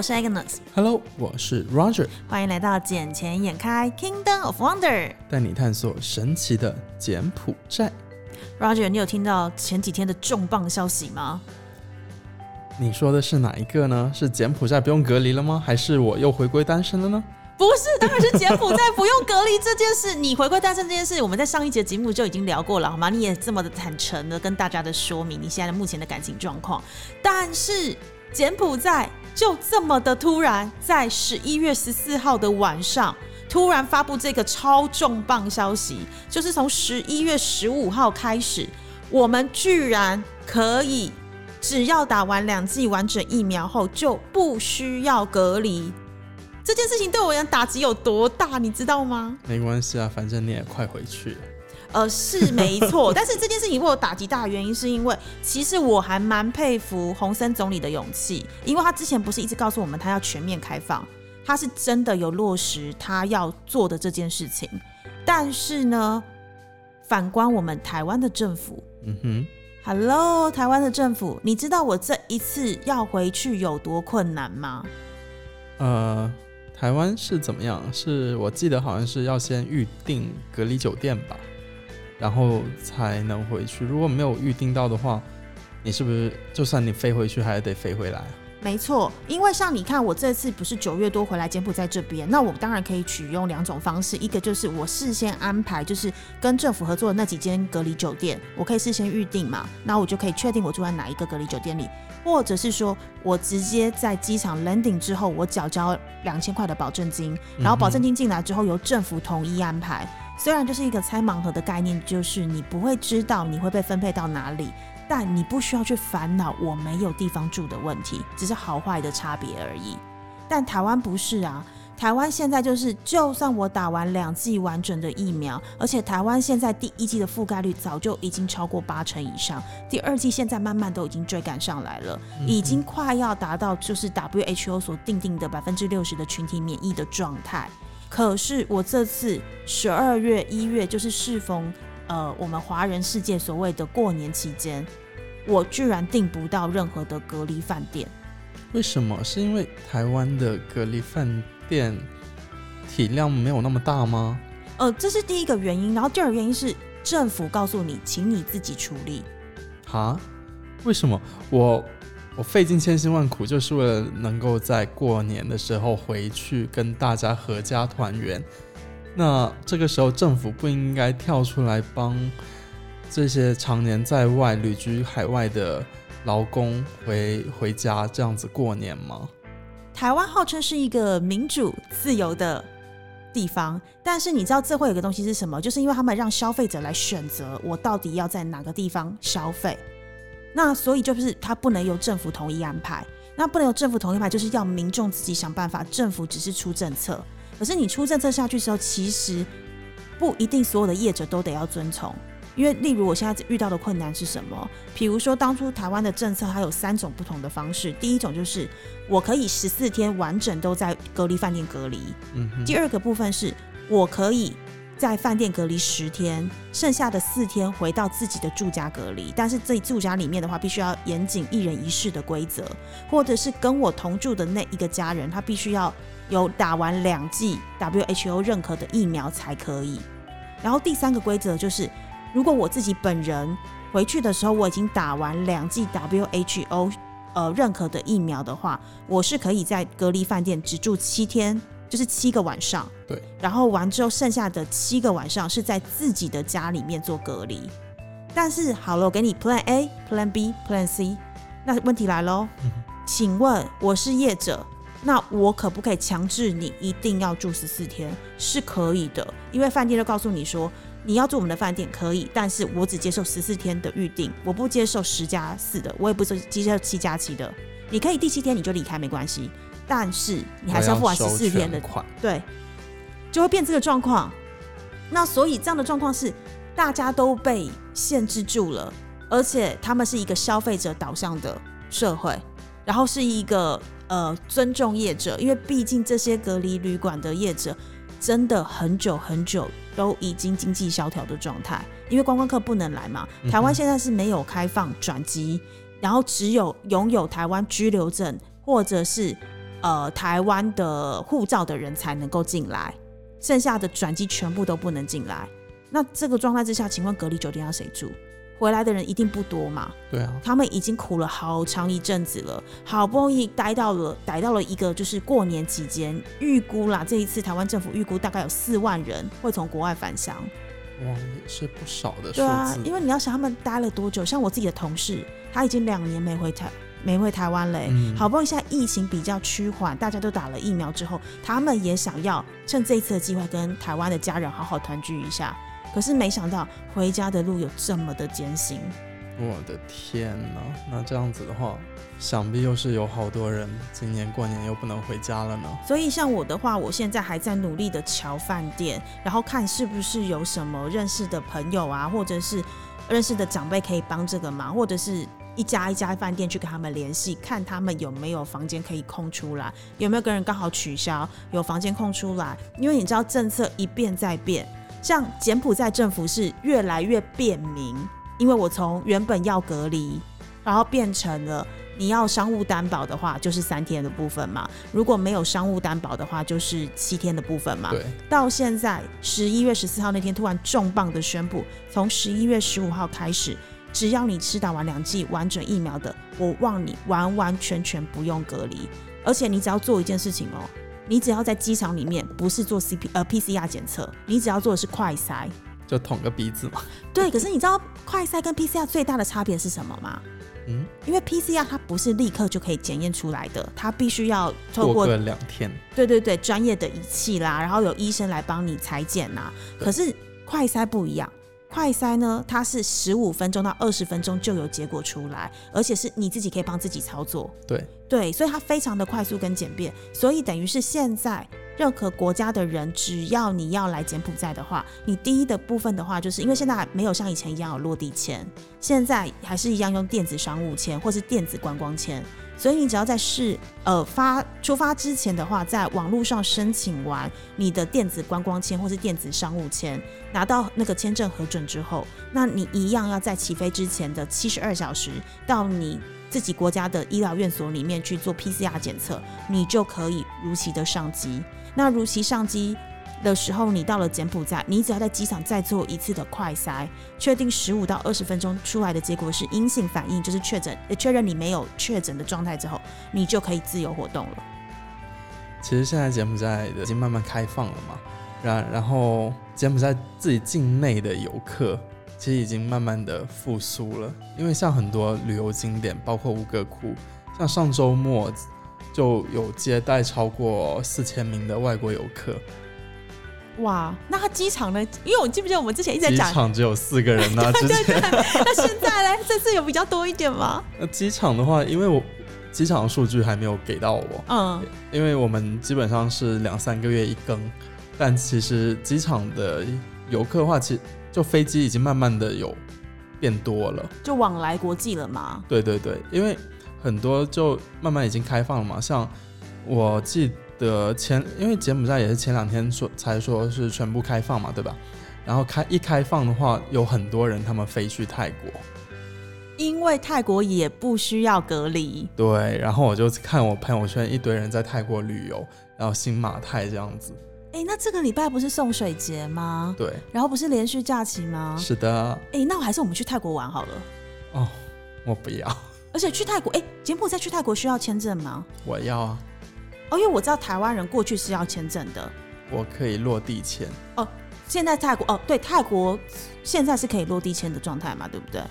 我是 Agnes。Hello，我是 Roger。欢迎来到眼前眼开 Kingdom of Wonder，带你探索神奇的柬埔寨。Roger，你有听到前几天的重磅消息吗？你说的是哪一个呢？是柬埔寨不用隔离了吗？还是我又回归单身了呢？不是，当然是柬埔寨不用隔离这件事。你回归单身这件事，我们在上一节节目就已经聊过了，好吗？你也这么的坦诚的跟大家的说明你现在目前的感情状况。但是柬埔寨就这么的突然，在十一月十四号的晚上，突然发布这个超重磅消息，就是从十一月十五号开始，我们居然可以只要打完两剂完整疫苗后，就不需要隔离。这件事情对我而言打击有多大，你知道吗？没关系啊，反正你也快回去了。呃，是没错，但是这件事情为我打击大的原因，是因为其实我还蛮佩服洪森总理的勇气，因为他之前不是一直告诉我们他要全面开放，他是真的有落实他要做的这件事情。但是呢，反观我们台湾的政府，嗯哼，Hello，台湾的政府，你知道我这一次要回去有多困难吗？呃。台湾是怎么样？是我记得好像是要先预定隔离酒店吧，然后才能回去。如果没有预定到的话，你是不是就算你飞回去，还得飞回来？没错，因为像你看，我这次不是九月多回来柬埔寨这边，那我当然可以取用两种方式，一个就是我事先安排，就是跟政府合作的那几间隔离酒店，我可以事先预定嘛，那我就可以确定我住在哪一个隔离酒店里。或者是说，我直接在机场 landing 之后，我缴交两千块的保证金，然后保证金进来之后由政府统一安排。虽然就是一个猜盲盒的概念，就是你不会知道你会被分配到哪里，但你不需要去烦恼我没有地方住的问题，只是好坏的差别而已。但台湾不是啊。台湾现在就是，就算我打完两剂完整的疫苗，而且台湾现在第一剂的覆盖率早就已经超过八成以上，第二剂现在慢慢都已经追赶上来了，已经快要达到就是 WHO 所定定的百分之六十的群体免疫的状态。可是我这次十二月一月就是适逢呃我们华人世界所谓的过年期间，我居然订不到任何的隔离饭店。为什么？是因为台湾的隔离饭？店体量没有那么大吗？呃，这是第一个原因。然后第二个原因是政府告诉你，请你自己处理。哈？为什么？我我费尽千辛万苦，就是为了能够在过年的时候回去跟大家合家团圆。那这个时候政府不应该跳出来帮这些常年在外旅居海外的劳工回回家这样子过年吗？台湾号称是一个民主自由的地方，但是你知道这会有个东西是什么？就是因为他们让消费者来选择我到底要在哪个地方消费，那所以就是它不能由政府统一安排，那不能由政府统一安排，就是要民众自己想办法。政府只是出政策，可是你出政策下去之后，其实不一定所有的业者都得要遵从。因为，例如我现在遇到的困难是什么？比如说，当初台湾的政策它有三种不同的方式。第一种就是我可以十四天完整都在隔离饭店隔离。嗯。第二个部分是我可以在饭店隔离十天，剩下的四天回到自己的住家隔离。但是这住家里面的话，必须要严谨一人一室的规则，或者是跟我同住的那一个家人，他必须要有打完两剂 WHO 认可的疫苗才可以。然后第三个规则就是。如果我自己本人回去的时候，我已经打完两剂 WHO 呃认可的疫苗的话，我是可以在隔离饭店只住七天，就是七个晚上。对。然后完之后，剩下的七个晚上是在自己的家里面做隔离。但是好了，我给你 Plan A、Plan B、Plan C。那问题来喽，请问我是业者，那我可不可以强制你一定要住十四天？是可以的，因为饭店都告诉你说。你要住我们的饭店可以，但是我只接受十四天的预定，我不接受十加四的，我也不接受七加七的。你可以第七天你就离开没关系，但是你还是要付完十四天的款，对，就会变这个状况。那所以这样的状况是大家都被限制住了，而且他们是一个消费者导向的社会，然后是一个呃尊重业者，因为毕竟这些隔离旅馆的业者。真的很久很久都已经经济萧条的状态，因为观光客不能来嘛。台湾现在是没有开放转机，然后只有拥有台湾居留证或者是呃台湾的护照的人才能够进来，剩下的转机全部都不能进来。那这个状态之下，请问隔离酒店要谁住？回来的人一定不多嘛？对啊，他们已经苦了好长一阵子了，好不容易待到了待到了一个就是过年期间，预估啦，这一次台湾政府预估大概有四万人会从国外返乡。哇，也是不少的数对啊，因为你要想他们待了多久，像我自己的同事，他已经两年没回台没回台湾嘞、嗯好不容易现在疫情比较趋缓，大家都打了疫苗之后，他们也想要趁这一次的机会跟台湾的家人好好团聚一下。可是没想到回家的路有这么的艰辛。我的天呐，那这样子的话，想必又是有好多人今年过年又不能回家了呢。所以像我的话，我现在还在努力的瞧饭店，然后看是不是有什么认识的朋友啊，或者是认识的长辈可以帮这个忙，或者是一家一家饭店去跟他们联系，看他们有没有房间可以空出来，有没有跟人刚好取消，有房间空出来。因为你知道政策一变再变，像柬埔寨政府是越来越便民，因为我从原本要隔离，然后变成了。你要商务担保的话，就是三天的部分嘛。如果没有商务担保的话，就是七天的部分嘛。对，到现在十一月十四号那天突然重磅的宣布，从十一月十五号开始，只要你吃打完两剂完整疫苗的，我望你完完全全不用隔离，而且你只要做一件事情哦，你只要在机场里面不是做 CP 呃 PCR 检测，你只要做的是快筛。就捅个鼻子嘛。对，可是你知道快筛跟 PCR 最大的差别是什么吗？嗯，因为 PCR 它不是立刻就可以检验出来的，它必须要透过两天。对对对，专业的仪器啦，然后有医生来帮你裁剪呐。可是快筛不一样，快筛呢，它是十五分钟到二十分钟就有结果出来，而且是你自己可以帮自己操作。对，对，所以它非常的快速跟简便，所以等于是现在任何国家的人，只要你要来柬埔寨的话，你第一的部分的话，就是因为现在还没有像以前一样有落地签，现在还是一样用电子商务签或是电子观光签，所以你只要在试呃发出发之前的话，在网络上申请完你的电子观光签或是电子商务签，拿到那个签证核准之后，那你一样要在起飞之前的七十二小时到你自己国家的医疗院所里面去做 PCR 检测，你就可以如期的上机。那如期上机的时候，你到了柬埔寨，你只要在机场再做一次的快筛，确定十五到二十分钟出来的结果是阴性反应，就是确诊，确认你没有确诊的状态之后，你就可以自由活动了。其实现在柬埔寨已经慢慢开放了嘛，然然后柬埔寨自己境内的游客其实已经慢慢的复苏了，因为像很多旅游景点，包括吴哥窟，像上周末就有接待超过四千名的外国游客，哇，那他机场呢？因为我记不记得我们之前一直在机讲，场只有四个人呐、之前 那现在呢？这次有比较多一点吗？那机场的话，因为我机场的数据还没有给到我，嗯，因为我们基本上是两三个月一更，但其实机场的游客的话，其实就飞机已经慢慢的有变多了。就往来国际了嘛。对对对，因为很多就慢慢已经开放了嘛，像我记得前，因为柬埔寨也是前两天说才说是全部开放嘛，对吧？然后开一开放的话，有很多人他们飞去泰国，因为泰国也不需要隔离，对，然后我就看我朋友圈一堆人在泰国旅游，然后新马泰这样子，哎、那这个礼拜不是送水节吗？对，然后不是连续假期吗？是的，哎、那我还是我们去泰国玩好了。哦，我不要，而且去泰国，哎、柬埔寨去泰国需要签证吗？我要啊，哦，因为我知道台湾人过去是要签证的。我可以落地签，哦现在泰国哦，对，泰国现在是可以落地签的状态嘛，对不对？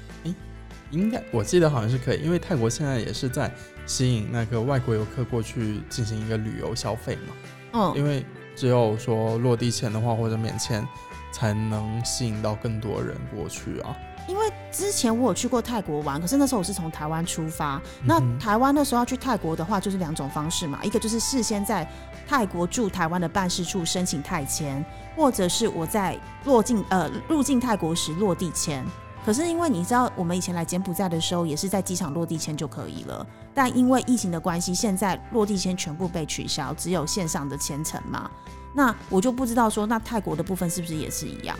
应该我记得好像是可以，因为泰国现在也是在吸引那个外国游客过去进行一个旅游消费嘛，嗯，因为只有说落地签的话或者免签，才能吸引到更多人过去啊。因为之前我有去过泰国玩，可是那时候我是从台湾出发。那台湾那时候要去泰国的话，就是两种方式嘛，一个就是事先在泰国驻台湾的办事处申请泰签，或者是我在落境呃入境泰国时落地签。可是因为你知道，我们以前来柬埔寨的时候，也是在机场落地签就可以了。但因为疫情的关系，现在落地签全部被取消，只有线上的签程嘛。那我就不知道说，那泰国的部分是不是也是一样？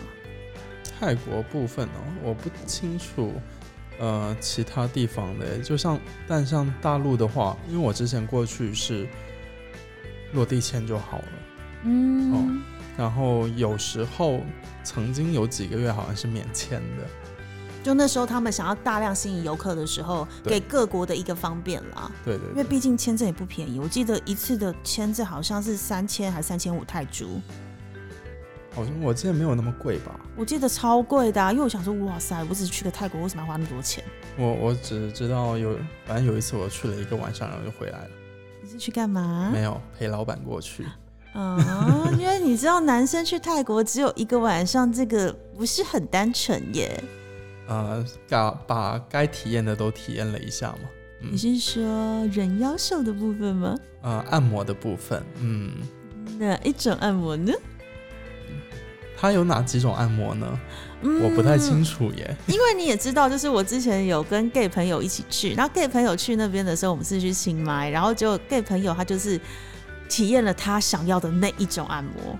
泰国部分哦，我不清楚，呃，其他地方的，就像但像大陆的话，因为我之前过去是落地签就好了。嗯，然后有时候曾经有几个月好像是免签的，就那时候他们想要大量吸引游客的时候，给各国的一个方便啦。对对对，因为毕竟签证也不便宜，我记得一次的签证好像是三千还三千五泰铢，好像我记得没有那么贵吧。我记得超贵的、啊。因为我想说，哇塞，我只是去个泰国，为什么要花那么多钱？我我只知道有，反正有一次我去了一个晚上，然后就回来了，你是去干嘛？没有陪老板过去。啊，因为你知道，男生去泰国只有一个晚上，这个不是很单纯耶。呃，把把该体验的都体验了一下嘛。你是说人妖秀的部分吗？呃，按摩的部分，嗯，哪一种按摩呢？它有哪几种按摩呢？嗯我不太清楚耶。因为你也知道，就是我之前有跟 gay 朋友一起去，然后 gay 朋友去那边的时候，我们是去清迈，然后就 gay 朋友他就是体验了他想要的那一种按摩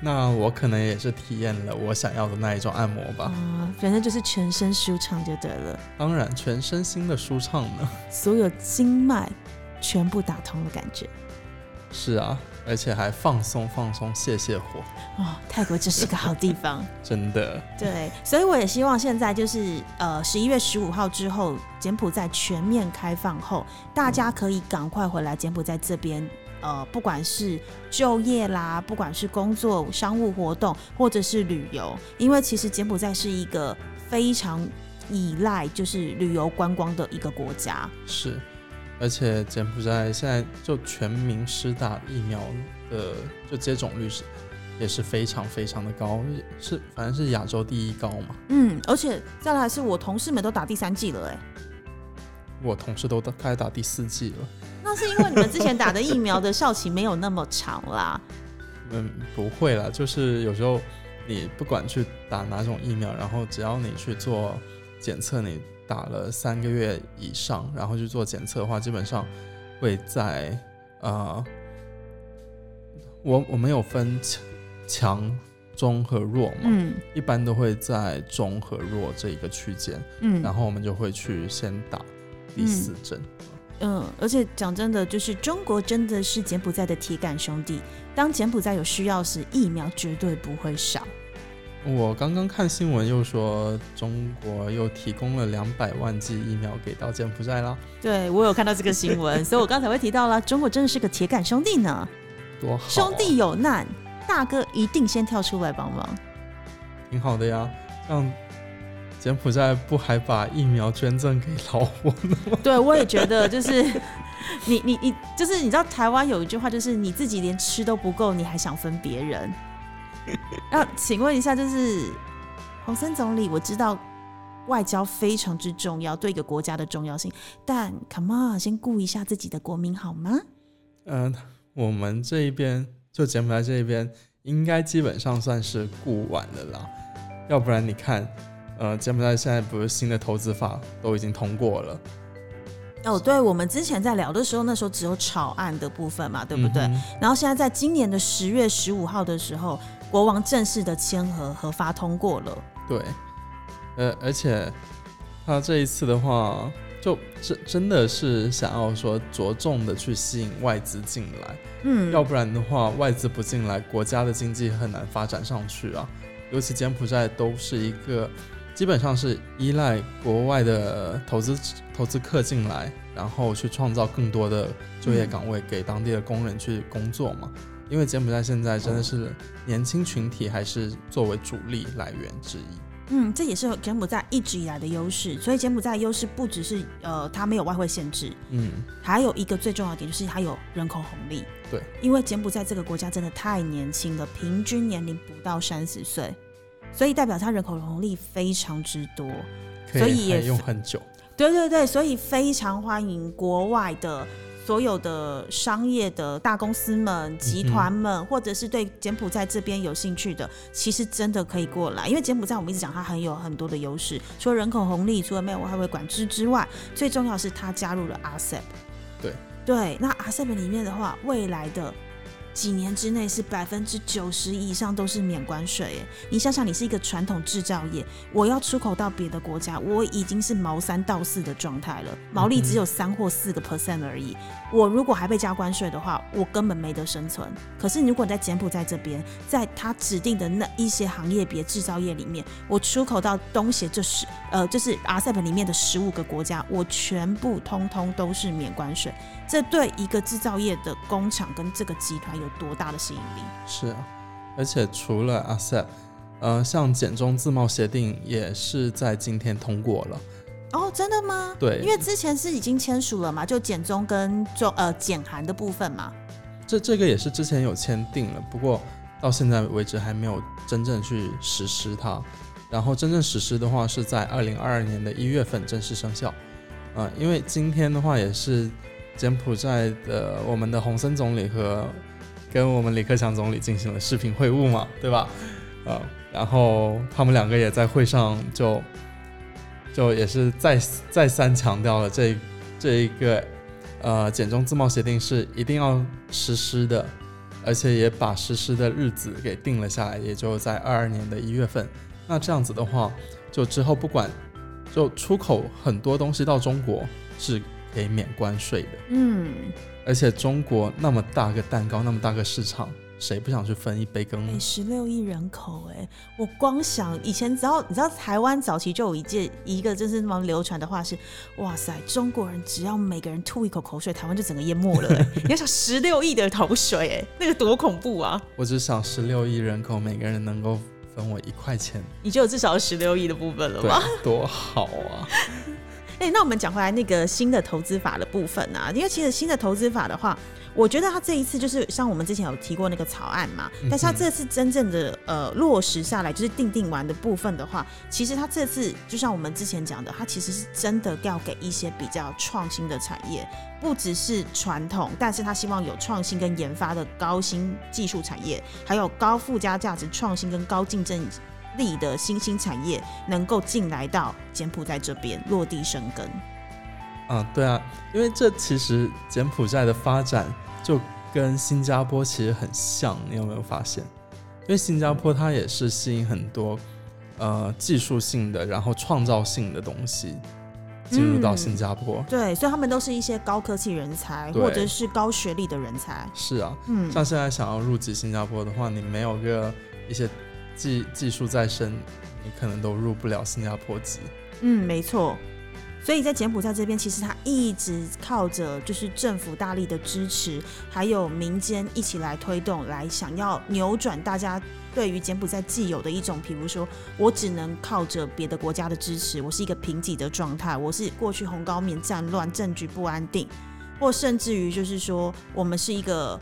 那我可能也是体验了我想要的那一种按摩吧。啊、反正就是全身舒畅就对了，当然，全身心的舒畅呢。所有经脉全部打通的感觉。是啊，而且还放松放松，泄泄火，哦，泰国真是个好地方。真的。对，所以我也希望现在就是呃十一月十五号之后，柬埔寨全面开放后，大家可以赶快回来柬埔寨这边。呃，不管是就业啦，不管是工作、商务活动，或者是旅游，因为其实柬埔寨是一个非常依赖就是旅游观光的一个国家。是，而且柬埔寨现在就全民施打疫苗的就接种率是也是非常非常的高，是反正是亚洲第一高嘛。嗯，而且再来是我同事们都打第三季了、哎，我同事都打开始打第四季了。那是因为你们之前打的疫苗的效期没有那么长啦。嗯，不会啦，就是有时候你不管去打哪种疫苗，然后只要你去做检测，你打了三个月以上，然后去做检测的话，基本上会在呃，我我们有分强、强、中和弱嘛，嗯一般都会在中和弱这一个区间，嗯，然后我们就会去先打第四针。嗯，而且讲真的，就是中国真的是柬埔寨的铁杆兄弟。当柬埔寨有需要时，疫苗绝对不会少。我刚刚看新闻又说，中国又提供了两百万剂疫苗给到柬埔寨啦，对我有看到这个新闻，所以我刚才会提到了，中国真的是个铁杆兄弟呢。多好、啊！兄弟有难，大哥一定先跳出来帮忙。挺好的呀，像柬埔寨不还把疫苗捐赠给老挝呢？对，我也觉得就是 你你你，就是你知道台湾有一句话，就是你自己连吃都不够，你还想分别人。那请问一下，就是洪森总理，我知道外交非常之重要，对一个国家的重要性，但 come on，先顾一下自己的国民好吗？嗯、我们这一边就柬埔寨这一边，应该基本上算是顾完了啦，要不然你看，呃，柬埔寨现在不是新的投资法都已经通过了，哦，对，我们之前在聊的时候，那时候只有草案的部分嘛，对不对？嗯然后现在在今年的十月十五号的时候，国王正式的签合核发通过了。对，呃，而且他这一次的话，就真真的是想要说着重的去吸引外资进来，嗯，要不然的话，外资不进来，国家的经济很难发展上去啊。尤其柬埔寨都是一个基本上是依赖国外的投资投资客进来，然后去创造更多的就业岗位给当地的工人去工作嘛。因为柬埔寨现在真的是年轻群体还是作为主力来源之一。嗯，这也是柬埔寨一直以来的优势。所以柬埔寨的优势不只是呃它没有外汇限制，嗯，还有一个最重要的点就是它有人口红利。对，因为柬埔寨这个国家真的太年轻了，平均年龄不到三十岁，所以代表它人口红利非常之多。可所以也用很久。对对对，所以非常欢迎国外的所有的商业的大公司们、集团们，或者是对柬埔寨这边有兴趣的，其实真的可以过来。因为柬埔寨我们一直讲它很有很多的优势，除了人口红利，除了没有外汇管制之外，最重要是它加入了 RCEP。对对，那 RCEP 里面的话，未来的几年之内是百分之九十以上都是免关税。耶。你想想，你是一个传统制造业，我要出口到别的国家，我已经是毛三到四的状态了，毛利只有三或四个 percent 而已。我如果还被加关税的话，我根本没得生存。可是如果你在柬埔寨这边，在他指定的那一些行业别制造业里面，我出口到东协这十呃，就是 RCEP 里面的十五个国家，我全部通通都是免关税。这对一个制造业的工厂跟这个集团有多大的吸引力？是啊，而且除了 ASEP，呃，像简中自贸协定也是在今天通过了。哦，真的吗？对，因为之前是已经签署了嘛，就简中跟中呃简韩的部分嘛。这这个也是之前有签订了，不过到现在为止还没有真正去实施它。然后真正实施的话是在二零二二年的一月份正式生效。呃，因为今天的话也是。柬埔寨的我们的洪森总理和跟我们李克强总理进行了视频会晤嘛，对吧？呃，然后他们两个也在会上就就也是再再三强调了这这一个呃简中自贸协定是一定要实施的，而且也把实施的日子给定了下来，也就在二二年的一月份。那这样子的话，就之后不管就出口很多东西到中国是。可以免关税的，嗯，而且中国那么大个蛋糕，那么大个市场，谁不想去分一杯羹呢？十六亿人口，哎，我光想以前，只要你知道台湾早期就有一件一个就是那么流传的话是，哇塞，中国人只要每个人吐一口口水，台湾就整个淹没了。你要想十六亿的口水，哎，那个多恐怖啊！我只想十六亿人口，每个人能够分我一块钱，你就有至少十六亿的部分了吗？多好啊！哎，那我们讲回来那个新的投资法的部分啊，因为其实新的投资法的话，我觉得它这一次就是像我们之前有提过那个草案嘛，但是它这次真正的呃落实下来，就是定定完的部分的话，其实它这次就像我们之前讲的，它其实是真的要给一些比较创新的产业，不只是传统，但是它希望有创新跟研发的高新技术产业，还有高附加价值创新跟高竞争。力的新兴产业能够进来到柬埔寨这边落地生根。嗯，对啊，因为这其实柬埔寨的发展就跟新加坡其实很像，你有没有发现？因为新加坡它也是吸引很多呃技术性的，然后创造性的东西进入到新加坡。对，所以他们都是一些高科技人才或者是高学历的人才。是啊，嗯，像现在想要入籍新加坡的话，你没有个一些。技技术再深，你可能都入不了新加坡籍。嗯，没错。所以在柬埔寨这边，其实他一直靠着就是政府大力的支持，还有民间一起来推动，来想要扭转大家对于柬埔寨既有的一种，比如说我只能靠着别的国家的支持，我是一个贫瘠的状态，我是过去红高棉战乱，政局不安定，或甚至于就是说我们是一个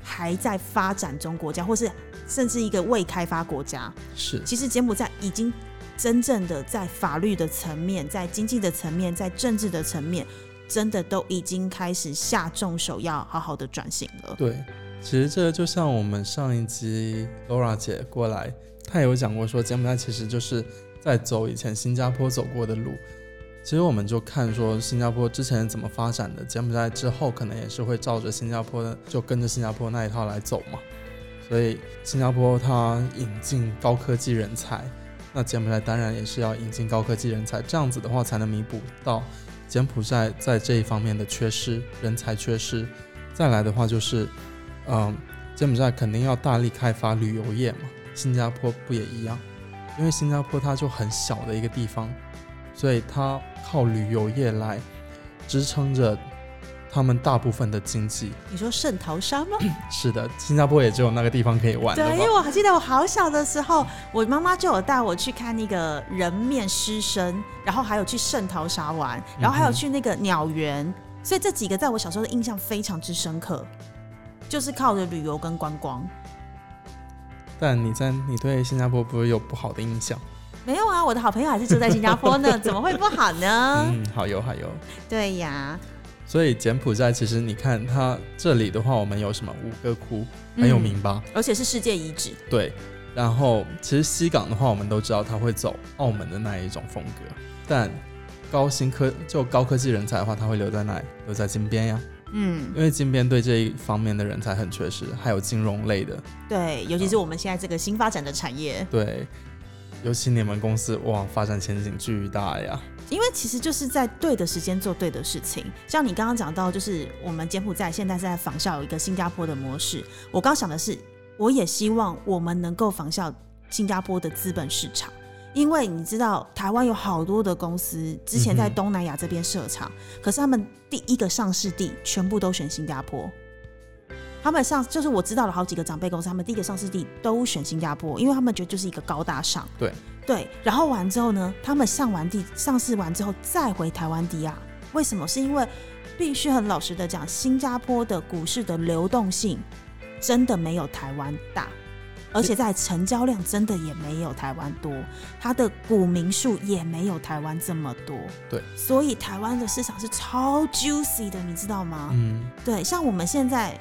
还在发展中国家，或是。甚至一个未开发国家，是其实柬埔寨已经真正的在法律的层面、在经济的层面、在政治的层面，真的都已经开始下重手，要好好的转型了。对，其实这就像我们上一集 Laura 姐过来，她有讲过说，柬埔寨其实就是在走以前新加坡走过的路。其实我们就看说新加坡之前怎么发展的，柬埔寨之后可能也是会照着新加坡的，就跟着新加坡那一套来走嘛。所以新加坡它引进高科技人才，那柬埔寨当然也是要引进高科技人才，这样子的话才能弥补到柬埔寨在这一方面的缺失，人才缺失。再来的话就是，嗯，柬埔寨肯定要大力开发旅游业嘛，新加坡不也一样？因为新加坡它就很小的一个地方，所以它靠旅游业来支撑着。他们大部分的经济，你说圣淘沙吗？是的，新加坡也只有那个地方可以玩。对，因为我还记得我好小的时候，我妈妈就有带我去看那个人面狮身，然后还有去圣淘沙玩，然后还有去那个鸟园，所以这几个在我小时候的印象非常之深刻，就是靠着旅游跟观光。但你在你对新加坡不会有不好的印象？没有啊，我的好朋友还是住在新加坡呢，怎么会不好呢？嗯，好有好有。对呀。所以柬埔寨其实你看它这里的话，我们有什么五个窟很有名吧？而且是世界遗址。对，然后其实西港的话，我们都知道它会走澳门的那一种风格，但高新科就高科技人才的话，他会留在那里，留在金边呀。嗯，因为金边对这一方面的人才很缺失，还有金融类的，对，尤其是我们现在这个新发展的产业，对，尤其你们公司哇，发展前景巨大呀。因为其实就是在对的时间做对的事情。像你刚刚讲到，就是我们柬埔寨现在是在仿效一个新加坡的模式。我刚想的是，我也希望我们能够仿效新加坡的资本市场，因为你知道台湾有好多的公司之前在东南亚这边设厂，可是他们第一个上市地全部都选新加坡。他们上就是我知道了好几个长辈公司，他们第一个上市地都选新加坡，因为他们觉得就是一个高大上。对对，然后完之后呢，他们上完地上市完之后再回台湾地亚，为什么？是因为必须很老实的讲，新加坡的股市的流动性真的没有台湾大。而且在成交量真的也没有台湾多，它的股民数也没有台湾这么多。对，所以台湾的市场是超 juicy 的，你知道吗？嗯，对，像我们现在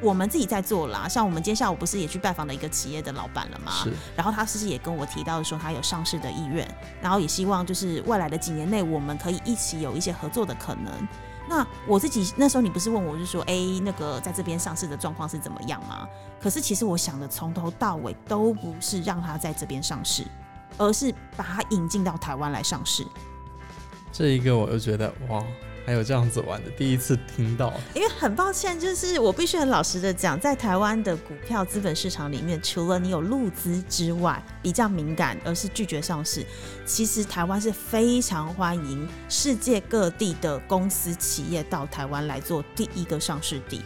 我们自己在做啦，像我们今天下午不是也去拜访了一个企业的老板了吗？是，然后他其实也跟我提到说他有上市的意愿，然后也希望就是未来的几年内我们可以一起有一些合作的可能。那我自己那时候你不是问我，就说哎，那个在这边上市的状况是怎么样吗？可是其实我想的从头到尾都不是让他在这边上市，而是把他引进到台湾来上市。这一个我就觉得哇，还有这样子玩的，第一次听到。因为很抱歉，就是我必须很老实的讲，在台湾的股票资本市场里面，除了你有入资之外比较敏感，而是拒绝上市，其实台湾是非常欢迎世界各地的公司企业到台湾来做第一个上市地。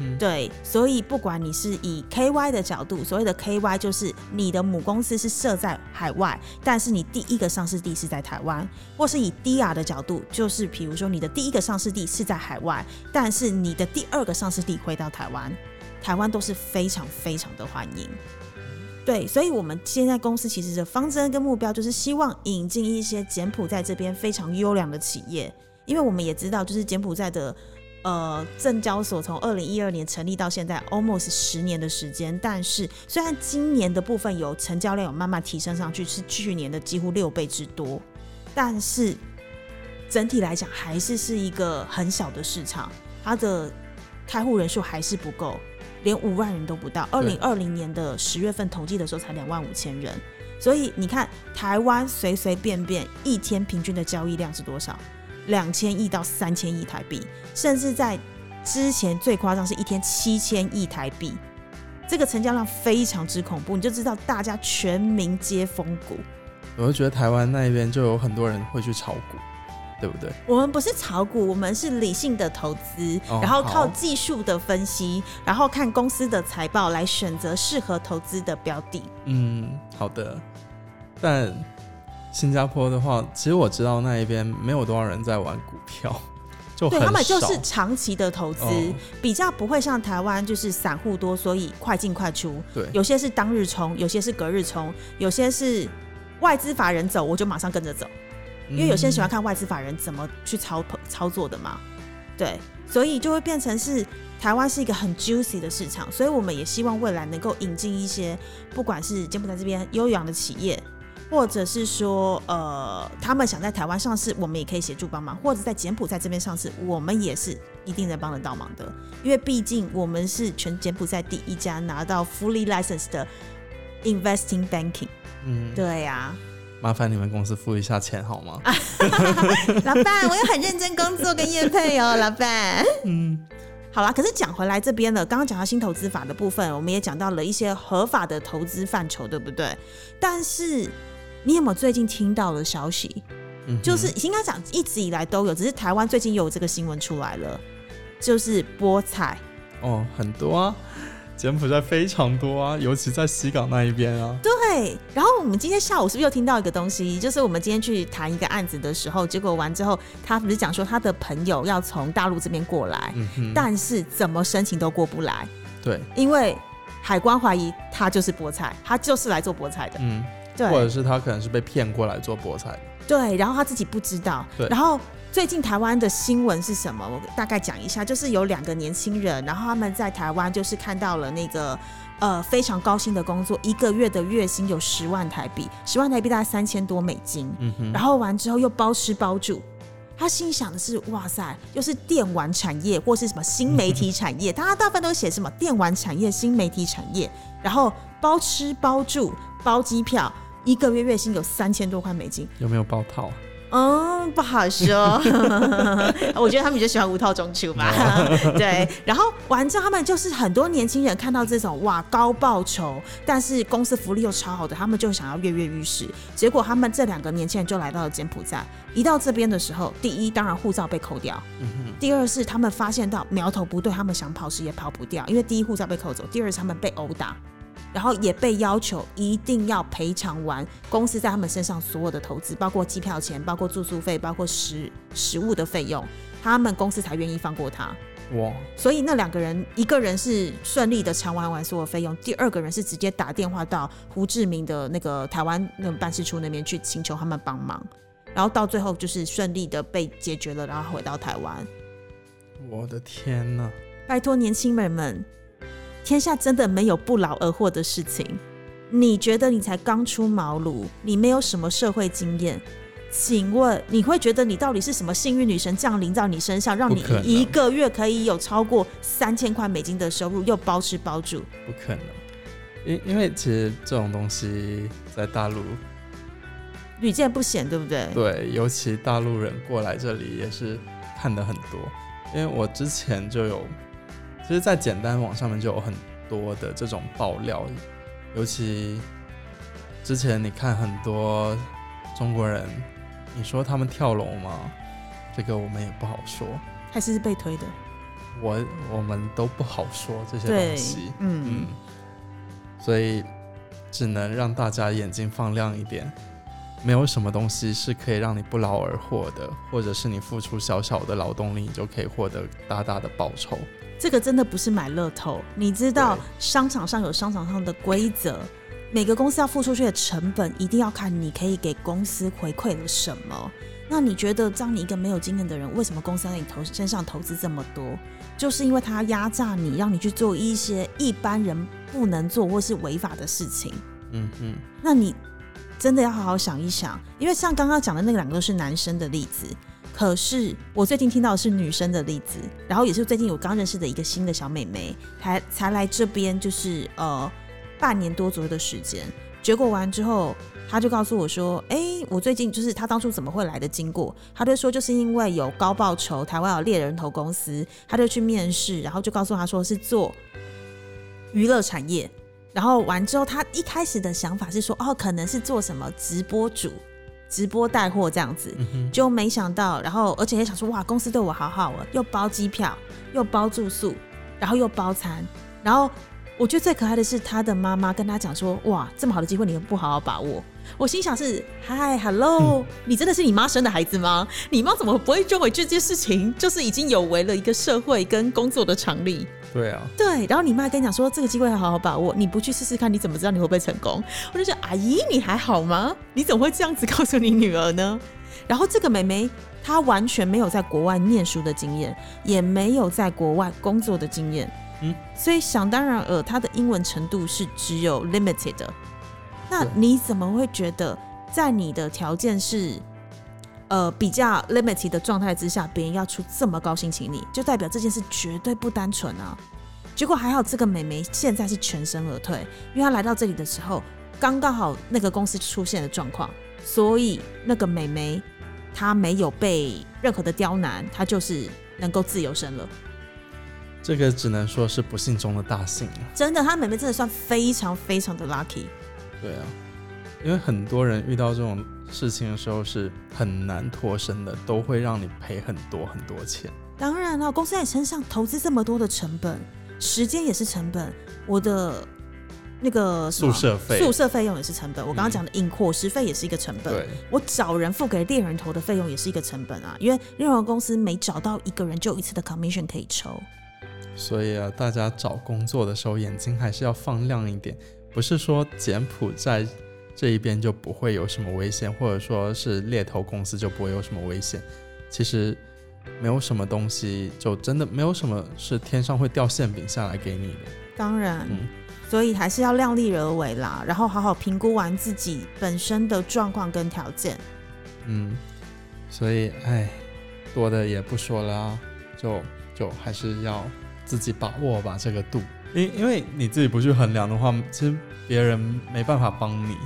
嗯，对，所以不管你是以 KY 的角度，所谓的 KY 就是你的母公司是设在海外，但是你第一个上市地是在台湾，或是以 DR 的角度，就是比如说你的第一个上市地是在海外，但是你的第二个上市地回到台湾，台湾都是非常非常的欢迎。对，所以我们现在公司其实的方针跟目标就是希望引进一些柬埔寨这边非常优良的企业，因为我们也知道，就是柬埔寨的呃，证交所从二零一二年成立到现在，almost 十年的时间。但是虽然今年的部分有成交量有慢慢提升上去，是去年的几乎六倍之多，但是整体来讲还是是一个很小的市场，它的开户人数还是不够，连五万人都不到。二零二零年的十月份统计的时候才两万五千人，所以你看台湾随随便便一天平均的交易量是多少？两千亿到三千亿台币，甚至在之前最夸张是一天七千亿台币，这个成交量非常之恐怖，你就知道大家全民皆疯股。我就觉得台湾那边就有很多人会去炒股，对不对？我们不是炒股，我们是理性的投资，哦然后靠技术的分析，然后看公司的财报来选择适合投资的标的。嗯，好的。但新加坡的话，其实我知道那一边没有多少人在玩股票，就对他们就是长期的投资，哦比较不会像台湾就是散户多，所以快进快出。对，有些是当日冲，有些是隔日冲，有些是外资法人走，我就马上跟着走，因为有些人喜欢嗯看外资法人怎么去操操作的嘛。对，所以就会变成是台湾是一个很 juicy 的市场，所以我们也希望未来能够引进一些，不管是柬埔寨这边优良的企业。或者是说，呃，他们想在台湾上市，我们也可以协助帮忙；或者在柬埔寨这边上市，我们也是一定能帮得到忙的。因为毕竟我们是全柬埔寨第一家拿到 fully licensed 的 investing banking。嗯，对呀、麻烦你们公司付一下钱好吗？老板，我有很认真工作跟业配哦，老板。嗯，好啦，可是讲回来这边呢，刚刚讲到新投资法的部分，我们也讲到了一些合法的投资范畴，对不对？但是你有没有最近听到的消息？嗯就是应该讲一直以来都有，只是台湾最近有这个新闻出来了，就是菠菜。哦，很多啊，柬埔寨非常多啊，尤其在西港那一边啊。对，然后我们今天下午是不是又听到一个东西？就是我们今天去谈一个案子的时候，结果完之后，他不是讲说他的朋友要从大陆这边过来，嗯，但是怎么申请都过不来，对，因为海关怀疑他就是菠菜，他就是来做菠菜的。嗯，或者是他可能是被骗过来做菠菜的。对，然后他自己不知道。对然后最近台湾的新闻是什么？我大概讲一下，就是有两个年轻人，然后他们在台湾就是看到了那个。呃，非常高薪的工作，一个月的月薪有十万台币，十万台币大概三千多美金。嗯哼，然后完之后又包吃包住，他心想的是：哇塞，又是电玩产业或是什么新媒体产业，他大部分都写什么电玩产业、新媒体产业，然后包吃包住包机票，一个月月薪有三千多块美金。有没有包套？嗯，不好说。我觉得他们比较喜欢无套中出吧。对，然后完之后，他们就是很多年轻人看到这种哇高报酬，但是公司福利又超好的，他们就想要跃跃欲试。结果他们这两个年轻人就来到了柬埔寨。一到这边的时候，第一当然护照被扣掉，嗯第二是他们发现到苗头不对，他们想跑时也跑不掉，因为第一护照被扣走，第二是他们被殴打。然后也被要求一定要赔偿完公司在他们身上所有的投资，包括机票钱、包括住宿费、包括食食物的费用，他们公司才愿意放过他。哇！所以那两个人，一个人是顺利的偿还完所有费用，第二个人是直接打电话到胡志明的那个台湾那个办事处那边去请求他们帮忙，然后到最后就是顺利的被解决了，然后回到台湾。我的天呐！拜托年轻人们。天下真的没有不劳而获的事情。你觉得你才刚出茅庐，你没有什么社会经验，请问你会觉得你到底是什么幸运女神降临到你身上，让你一个月可以有超过三千块美金的收入，又包吃包住？不可能，因因为其实这种东西在大陆屡见不鲜，对不对？对，尤其大陆人过来这里也是看的很多，因为我之前就有。其实，在简单网上面就有很多的这种爆料，尤其之前你看很多中国人，你说他们跳楼吗？这个我们也不好说，还是被推的，我我们都不好说这些东西，嗯。嗯，所以只能让大家眼睛放亮一点，没有什么东西是可以让你不劳而获的，或者是你付出小小的劳动力，你就可以获得大大的报酬。这个真的不是买乐透，你知道商场上有商场上的规则，每个公司要付出去的成本，一定要看你可以给公司回馈了什么。那你觉得，当你一个没有经验的人，为什么公司在你投身上投资这么多？就是因为他压榨你，让你去做一些一般人不能做或是违法的事情。嗯嗯，那你真的要好好想一想，因为像刚刚讲的那两个都是男生的例子。可是我最近听到的是女生的例子，然后也是最近我刚认识的一个新的小妹妹，才才来这边，就是呃半年多左右的时间。结果完之后，她就告诉我说：“哎，我最近就是她当初怎么会来的经过？”她就说就是因为有高报酬，台湾有猎人头公司，她就去面试，然后就告诉她说是做娱乐产业。然后完之后，她一开始的想法是说：“哦，可能是做什么直播主。”直播带货这样子，就没想到，然后而且也想说，哇，公司对我好好啊，又包机票，又包住宿，然后又包餐，然后我觉得最可爱的是他的妈妈跟他讲说，哇，这么好的机会你们不好好把握。我心想是，嗨，hello，你真的是你妈生的孩子吗？你妈怎么不会认为这件事情就是已经有违了一个社会跟工作的常理？对啊，对，然后你妈跟你讲说这个机会要好好把握，你不去试试看，你怎么知道你会不会成功？我就说阿姨你还好吗？你怎么会这样子告诉你女儿呢？然后这个妹妹她完全没有在国外念书的经验，也没有在国外工作的经验，嗯，所以想当然尔，她的英文程度是只有 limited 的。那你怎么会觉得在你的条件是？呃，比较 limited 的状态之下，别人要出这么高薪请你，就代表这件事绝对不单纯啊。结果还好，这个美眉现在是全身而退，因为她来到这里的时候，刚刚好那个公司出现的状况，所以那个美眉她没有被任何的刁难，她就是能够自由身了。这个只能说是不幸中的大幸了。真的，她美眉真的算非常非常的 lucky。对啊，因为很多人遇到这种。事情的时候是很难脱身的，都会让你赔很多很多钱。当然了，公司在身上投资这么多的成本，时间也是成本。我的那个宿舍费，宿舍费用也是成本。我刚刚讲的引伙食费也是一个成本。对，我找人付给猎人头的费用也是一个成本啊，因为任何公司每找到一个人就有一次的 commission 可以抽。所以啊，大家找工作的时候眼睛还是要放亮一点，不是说柬埔寨。这一边就不会有什么危险，或者说是猎头公司就不会有什么危险。其实没有什么东西，就真的没有什么是天上会掉馅饼下来给你的。当然，所以还是要量力而为啦，然后好好评估完自己本身的状况跟条件。嗯，所以哎，多的也不说了啊，就就还是要自己把握吧这个度，因因为你自己不去衡量的话，其实别人没办法帮你，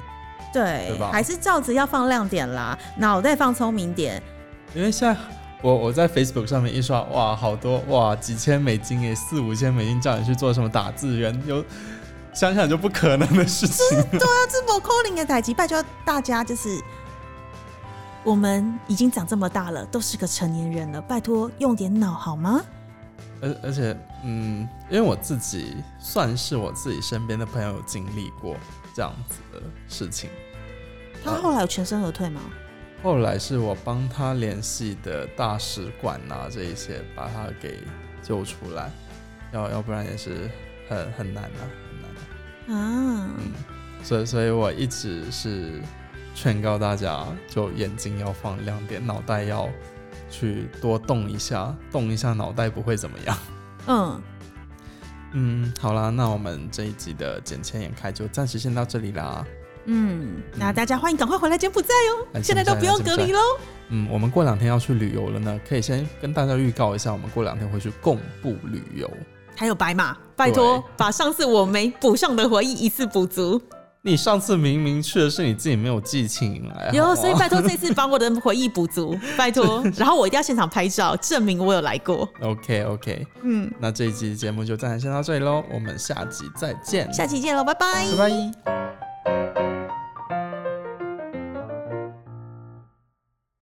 对，对吧还是照着要放亮点啦，脑袋放聪明点。因为现在我我在 Facebook 上面一刷，哇，好多哇几千美金诶，四五千美金叫你去做什么打字员，有想想就不可能的事情。那这不扣零的代级，拜托大家就是。我们已经长这么大了，都是个成年人了，拜托用点脑好吗？而而且，嗯，因为我自己算是我自己身边的朋友经历过这样子的事情，他后来有全身而退吗？后来是我帮他联系的大使馆啊，这一些把他给救出来，要要不然也是很很难啊，很难的、啊，嗯，所以所以我一直是劝告大家，就眼睛要放亮点，脑袋要去多动一下，动一下脑袋不会怎么样。嗯，嗯，好啦，那我们这一集的剪切眼开就暂时先到这里啦。嗯，那大家欢迎赶快回来柬埔寨哦，来现在都不用隔离喽。嗯，我们过两天要去旅游了呢，可以先跟大家预告一下，我们过两天会去贡布旅游。还有白马，拜托把上次我没补上的回忆一次补足。你上次明明去的是你自己没有记起来，有，好吗所以拜托这次帮我的回忆补足，拜托。然后我一定要现场拍照，证明我有来过。OK OK，嗯，那这一集节目就暂时先到这里喽，我们下集再见，下期见喽，拜拜。拜拜。